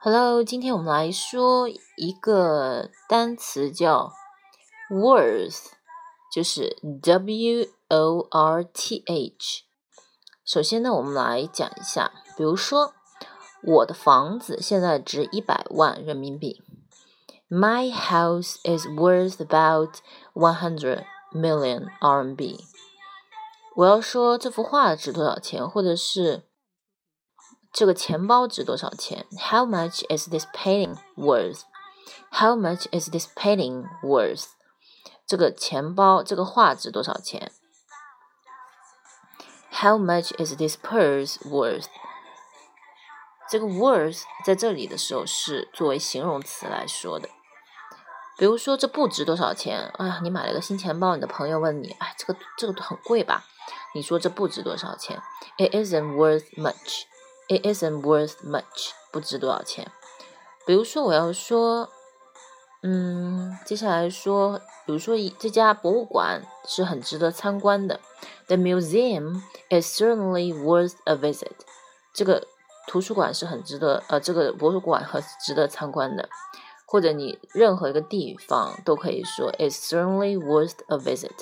Hello，今天我们来说一个单词叫 worth，就是 W O R T H。首先呢，我们来讲一下，比如说我的房子现在值一百万人民币。My house is worth about one hundred million RMB。我要说这幅画值多少钱，或者是这个钱包值多少钱？How much is this painting worth? How much is this painting worth? 这个钱包，这个画值多少钱？How much is this purse worth? 这个 worth 在这里的时候是作为形容词来说的。比如说，这不值多少钱？哎呀，你买了个新钱包，你的朋友问你，哎，这个这个很贵吧？你说这不值多少钱？It isn't worth much. It isn't worth much，不值多少钱。比如说，我要说，嗯，接下来说，比如说，这家博物馆是很值得参观的。The museum is certainly worth a visit。这个图书馆是很值得，呃，这个博物馆很值得参观的。或者你任何一个地方都可以说，is certainly worth a visit。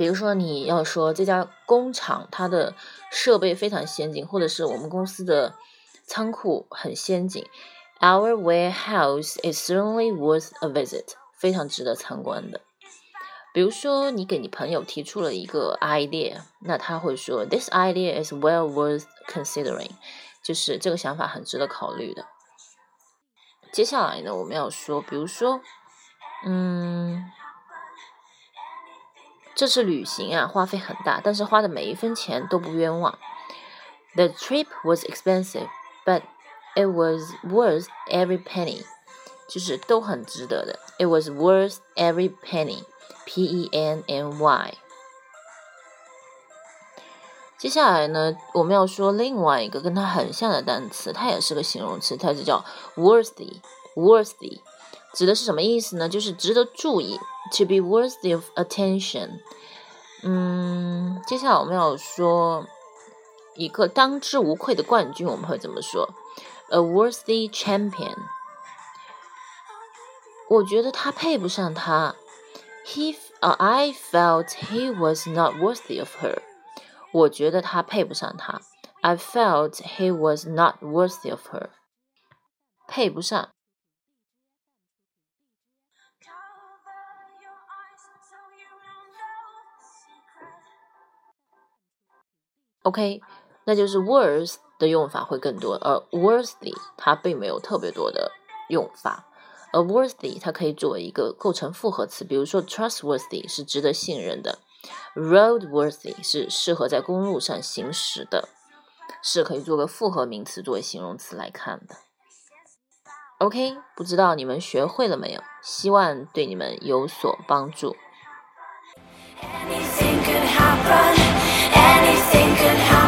比如说，你要说这家工厂它的设备非常先进，或者是我们公司的仓库很先进，Our warehouse is certainly worth a visit，非常值得参观的。比如说，你给你朋友提出了一个 idea，那他会说，This idea is well worth considering，就是这个想法很值得考虑的。接下来呢，我们要说，比如说，嗯。这次旅行啊，花费很大，但是花的每一分钱都不冤枉。The trip was expensive, but it was worth every penny，就是都很值得的。It was worth every penny, P-E-N-N-Y。接下来呢，我们要说另外一个跟它很像的单词，它也是个形容词，它就叫 worthy。worthy 指的是什么意思呢？就是值得注意。to be worthy of attention。嗯，接下来我们要说一个当之无愧的冠军，我们会怎么说？A worthy champion。我觉得他配不上她。He, uh, I felt he was not worthy of her。我觉得他配不上她。I felt he was not worthy of her。配不上。OK，那就是 worth 的用法会更多，而 worthy 它并没有特别多的用法。而 worthy 它可以作为一个构成复合词，比如说 trustworthy 是值得信任的，roadworthy 是适合在公路上行驶的，是可以做个复合名词作为形容词来看的。OK，不知道你们学会了没有？希望对你们有所帮助。anything could happen can help.